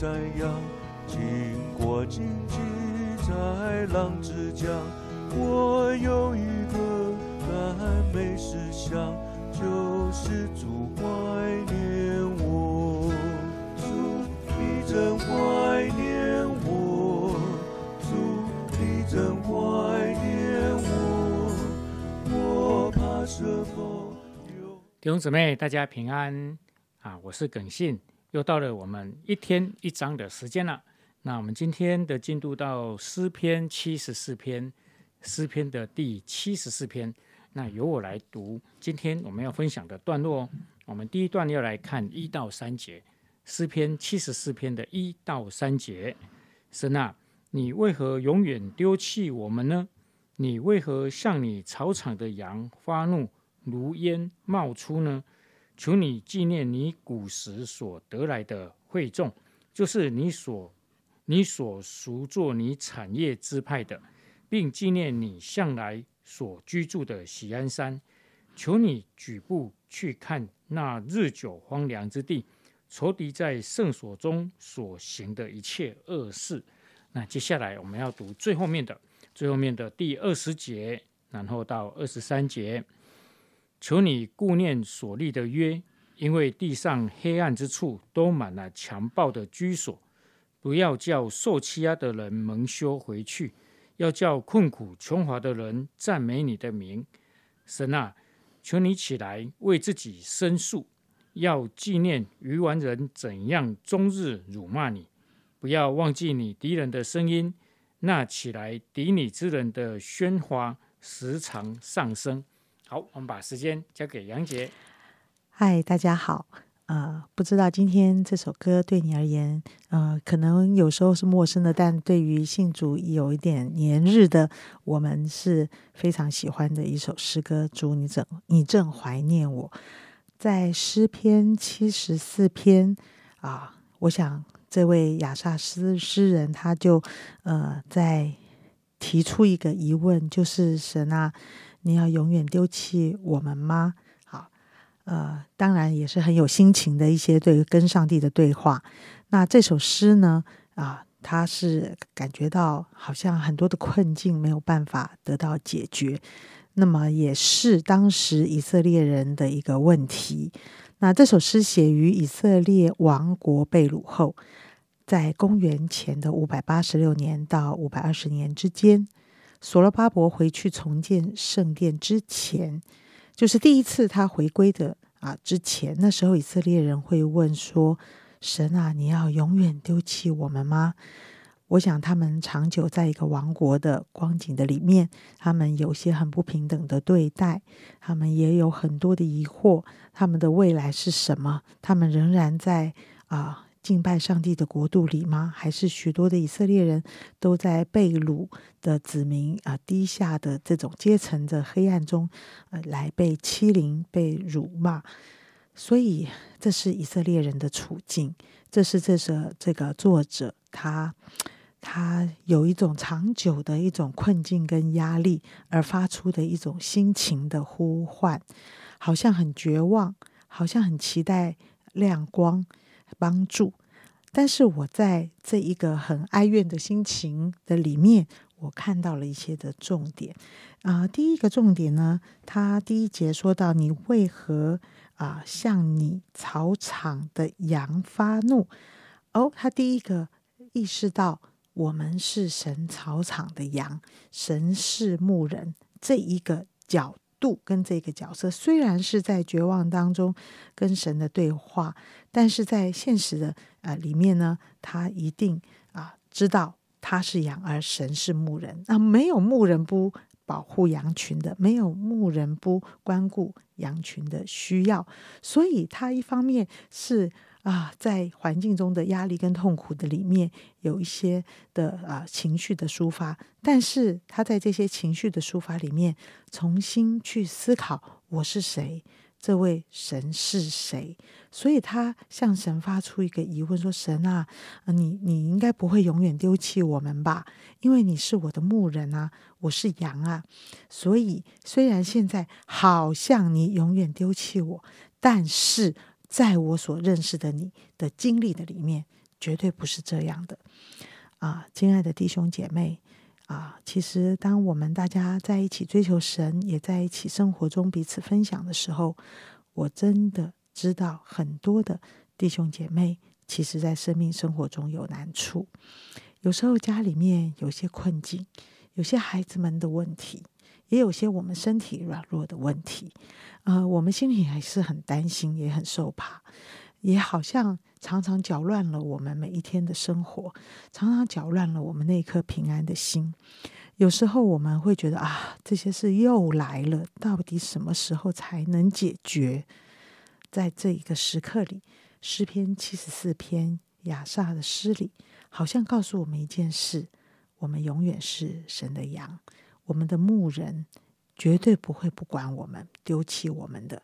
瞻仰，经过荆棘在浪之江，我有一个甘美思想，就是主怀念我，主你真怀念我，主你真怀念我，我怕什么有？弟兄姊妹，大家平安啊！我是耿信，又到了我们一天一章的时间了。那我们今天的进度到诗篇七十四篇，诗篇的第七十四篇。那由我来读今天我们要分享的段落哦。我们第一段要来看一到三节，诗篇七十四篇的一到三节。神啊，你为何永远丢弃我们呢？你为何向你草场的羊发怒？如烟冒出呢？求你纪念你古时所得来的惠众，就是你所你所赎作你产业支派的，并纪念你向来所居住的喜安山。求你举步去看那日久荒凉之地，仇敌在圣所中所行的一切恶事。那接下来我们要读最后面的最后面的第二十节，然后到二十三节。求你顾念所立的约，因为地上黑暗之处都满了强暴的居所。不要叫受欺压的人蒙羞回去，要叫困苦穷乏的人赞美你的名。神啊，求你起来为自己申诉，要纪念愚顽人怎样终日辱骂你。不要忘记你敌人的声音，那起来敌你之人的喧哗时常上升。好，我们把时间交给杨杰。嗨，大家好。呃，不知道今天这首歌对你而言，呃，可能有时候是陌生的，但对于信主有一点年日的我们是非常喜欢的一首诗歌。主，你正你正怀念我，在诗篇七十四篇啊，我想这位亚萨斯诗人他就呃在提出一个疑问，就是神啊。你要永远丢弃我们吗？好，呃，当然也是很有心情的一些对跟上帝的对话。那这首诗呢，啊，他是感觉到好像很多的困境没有办法得到解决，那么也是当时以色列人的一个问题。那这首诗写于以色列王国被掳后，在公元前的五百八十六年到五百二十年之间。所罗巴伯回去重建圣殿之前，就是第一次他回归的啊。之前那时候，以色列人会问说：“神啊，你要永远丢弃我们吗？”我想他们长久在一个王国的光景的里面，他们有些很不平等的对待，他们也有很多的疑惑，他们的未来是什么？他们仍然在啊。敬拜上帝的国度里吗？还是许多的以色列人都在被掳的子民啊低下的这种阶层的黑暗中，呃，来被欺凌、被辱骂？所以这是以色列人的处境，这是这首这个作者他他有一种长久的一种困境跟压力而发出的一种心情的呼唤，好像很绝望，好像很期待亮光。帮助，但是我在这一个很哀怨的心情的里面，我看到了一些的重点啊。第一个重点呢，他第一节说到：“你为何啊向你草场的羊发怒？”哦，他第一个意识到我们是神草场的羊，神是牧人这一个角。度跟这个角色虽然是在绝望当中跟神的对话，但是在现实的呃里面呢，他一定啊知道他是羊，而神是牧人啊，没有牧人不保护羊群的，没有牧人不关顾羊群的需要，所以他一方面是。啊，在环境中的压力跟痛苦的里面，有一些的啊情绪的抒发，但是他在这些情绪的抒发里面，重新去思考我是谁，这位神是谁，所以他向神发出一个疑问，说：“神啊，你你应该不会永远丢弃我们吧？因为你是我的牧人啊，我是羊啊，所以虽然现在好像你永远丢弃我，但是。”在我所认识的你的经历的里面，绝对不是这样的。啊，亲爱的弟兄姐妹啊，其实当我们大家在一起追求神，也在一起生活中彼此分享的时候，我真的知道很多的弟兄姐妹，其实在生命生活中有难处，有时候家里面有些困境，有些孩子们的问题，也有些我们身体软弱的问题，呃，我们心里还是很担心，也很受怕。也好像常常搅乱了我们每一天的生活，常常搅乱了我们那颗平安的心。有时候我们会觉得啊，这些事又来了，到底什么时候才能解决？在这一个时刻里，诗篇七十四篇亚萨的诗里，好像告诉我们一件事：我们永远是神的羊，我们的牧人绝对不会不管我们、丢弃我们的。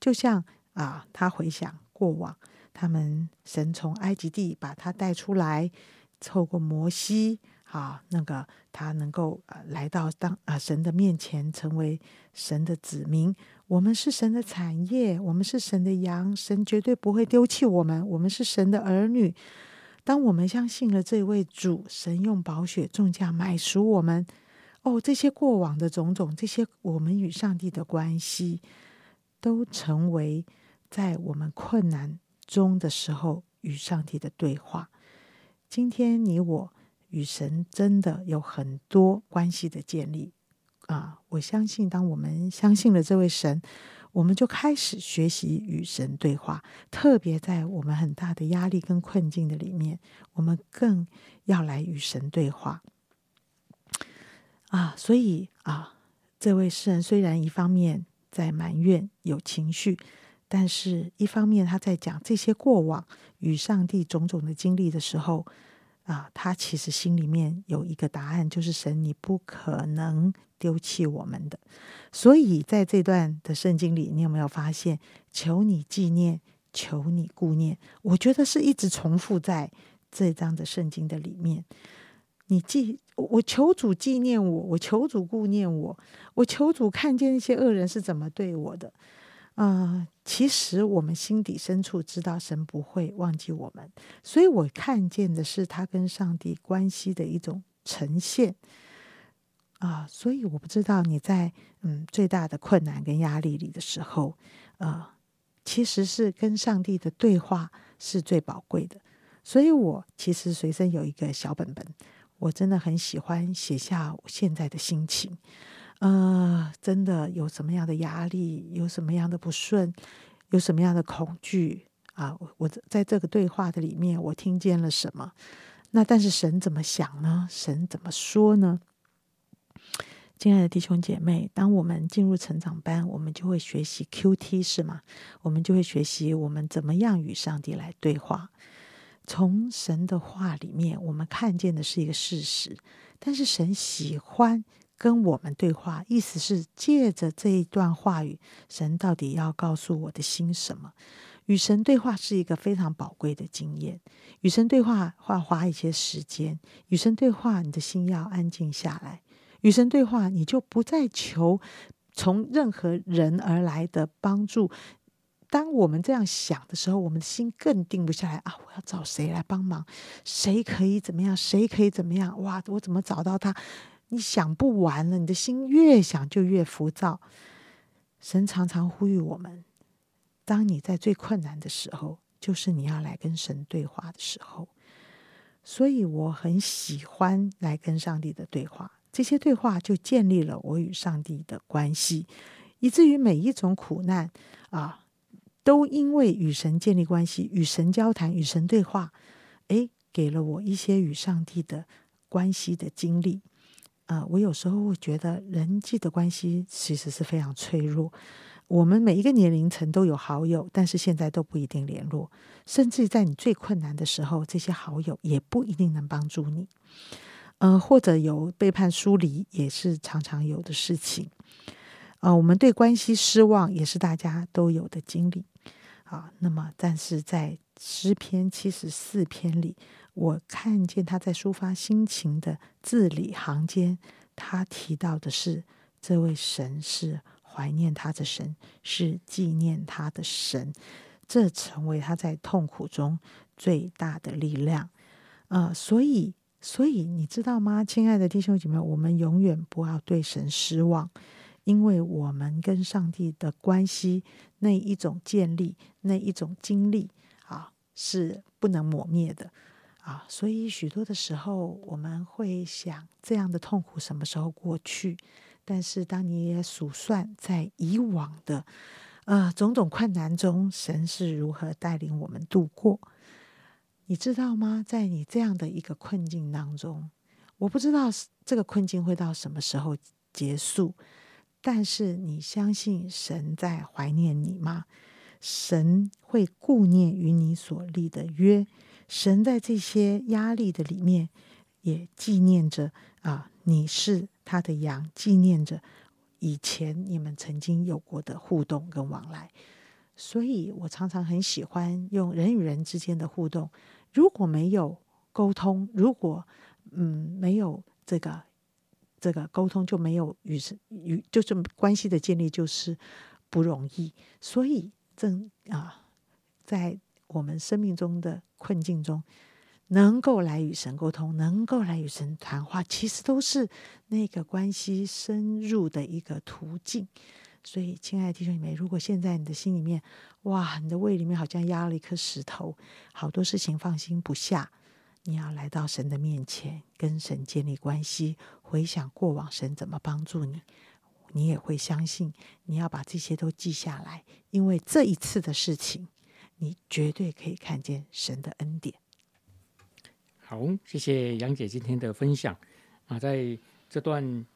就像啊，他回想。过往，他们神从埃及地把他带出来，透过摩西啊，那个他能够呃来到当啊神的面前，成为神的子民。我们是神的产业，我们是神的羊，神绝对不会丢弃我们。我们是神的儿女。当我们相信了这位主，神用宝血重价买赎我们。哦，这些过往的种种，这些我们与上帝的关系，都成为。在我们困难中的时候，与上帝的对话。今天你我与神真的有很多关系的建立啊！我相信，当我们相信了这位神，我们就开始学习与神对话。特别在我们很大的压力跟困境的里面，我们更要来与神对话啊！所以啊，这位诗人虽然一方面在埋怨有情绪。但是，一方面他在讲这些过往与上帝种种的经历的时候，啊，他其实心里面有一个答案，就是神，你不可能丢弃我们的。所以，在这段的圣经里，你有没有发现，求你纪念，求你顾念？我觉得是一直重复在这章的圣经的里面。你记，我求主纪念我，我求主顾念我，我求主看见那些恶人是怎么对我的。啊，其实我们心底深处知道神不会忘记我们，所以我看见的是他跟上帝关系的一种呈现。啊，所以我不知道你在嗯最大的困难跟压力里的时候，呃，其实是跟上帝的对话是最宝贵的。所以我其实随身有一个小本本，我真的很喜欢写下我现在的心情。呃，真的有什么样的压力，有什么样的不顺，有什么样的恐惧啊？我在这个对话的里面，我听见了什么？那但是神怎么想呢？神怎么说呢？亲爱的弟兄姐妹，当我们进入成长班，我们就会学习 Q T 是吗？我们就会学习我们怎么样与上帝来对话。从神的话里面，我们看见的是一个事实，但是神喜欢。跟我们对话，意思是借着这一段话语，神到底要告诉我的心什么？与神对话是一个非常宝贵的经验。与神对话，花花一些时间。与神对话，你的心要安静下来。与神对话，你就不再求从任何人而来的帮助。当我们这样想的时候，我们的心更定不下来啊！我要找谁来帮忙？谁可以怎么样？谁可以怎么样？哇！我怎么找到他？你想不完了，你的心越想就越浮躁。神常常呼吁我们：当你在最困难的时候，就是你要来跟神对话的时候。所以我很喜欢来跟上帝的对话，这些对话就建立了我与上帝的关系，以至于每一种苦难啊，都因为与神建立关系、与神交谈、与神对话，诶，给了我一些与上帝的关系的经历。啊，我有时候会觉得人际的关系其实是非常脆弱。我们每一个年龄层都有好友，但是现在都不一定联络。甚至在你最困难的时候，这些好友也不一定能帮助你。呃，或者有背叛疏离，也是常常有的事情。呃，我们对关系失望，也是大家都有的经历。啊，那么但是在诗篇七十四篇里。我看见他在抒发心情的字里行间，他提到的是这位神是怀念他的神，是纪念他的神，这成为他在痛苦中最大的力量。呃，所以，所以你知道吗，亲爱的弟兄姐妹，我们永远不要对神失望，因为我们跟上帝的关系那一种建立，那一种经历啊，是不能磨灭的。啊，所以许多的时候，我们会想这样的痛苦什么时候过去？但是当你也数算在以往的呃种种困难中，神是如何带领我们度过？你知道吗？在你这样的一个困境当中，我不知道这个困境会到什么时候结束，但是你相信神在怀念你吗？神会顾念与你所立的约。神在这些压力的里面，也纪念着啊，你是他的羊，纪念着以前你们曾经有过的互动跟往来。所以我常常很喜欢用人与人之间的互动。如果没有沟通，如果嗯没有这个这个沟通，就没有与是与就是关系的建立就是不容易。所以正啊在。我们生命中的困境中，能够来与神沟通，能够来与神谈话，其实都是那个关系深入的一个途径。所以，亲爱的弟兄姐妹，如果现在你的心里面，哇，你的胃里面好像压了一颗石头，好多事情放心不下，你要来到神的面前，跟神建立关系，回想过往神怎么帮助你，你也会相信，你要把这些都记下来，因为这一次的事情。你绝对可以看见神的恩典。好，谢谢杨姐今天的分享啊，在这段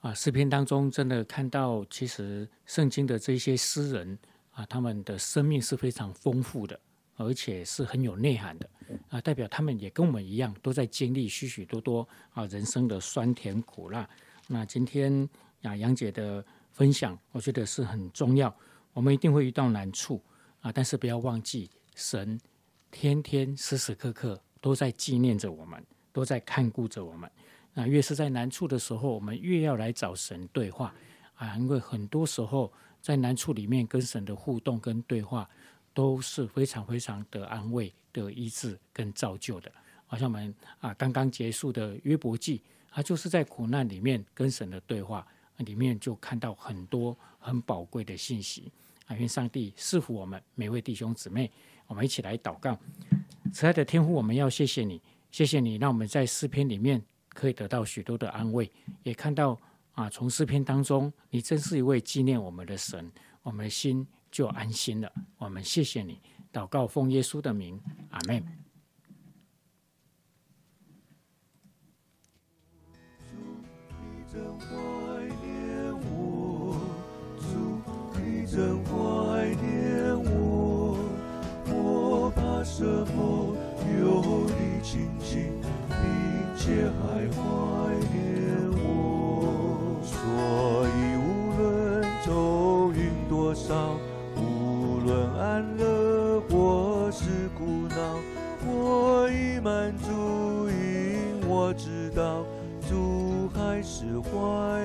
啊诗篇当中，真的看到其实圣经的这些诗人啊，他们的生命是非常丰富的，而且是很有内涵的啊，代表他们也跟我们一样，都在经历许许多多啊人生的酸甜苦辣。那今天啊杨姐的分享，我觉得是很重要，我们一定会遇到难处。啊！但是不要忘记，神天天时时刻刻都在纪念着我们，都在看顾着我们。那越是在难处的时候，我们越要来找神对话啊！因为很多时候在难处里面跟神的互动跟对话都是非常非常的安慰、的医治跟造就的。好像我们啊刚刚结束的约伯记，他就是在苦难里面跟神的对话里面，就看到很多很宝贵的信息啊。愿上帝赐福我们每位弟兄姊妹，我们一起来祷告。慈爱的天父，我们要谢谢你，谢谢你，让我们在诗篇里面可以得到许多的安慰，也看到啊，从诗篇当中，你真是一位纪念我们的神，我们的心就安心了。我们谢谢你，祷告奉耶稣的名，阿门。真怀念我，我怕什么？有你亲近，并且还怀念还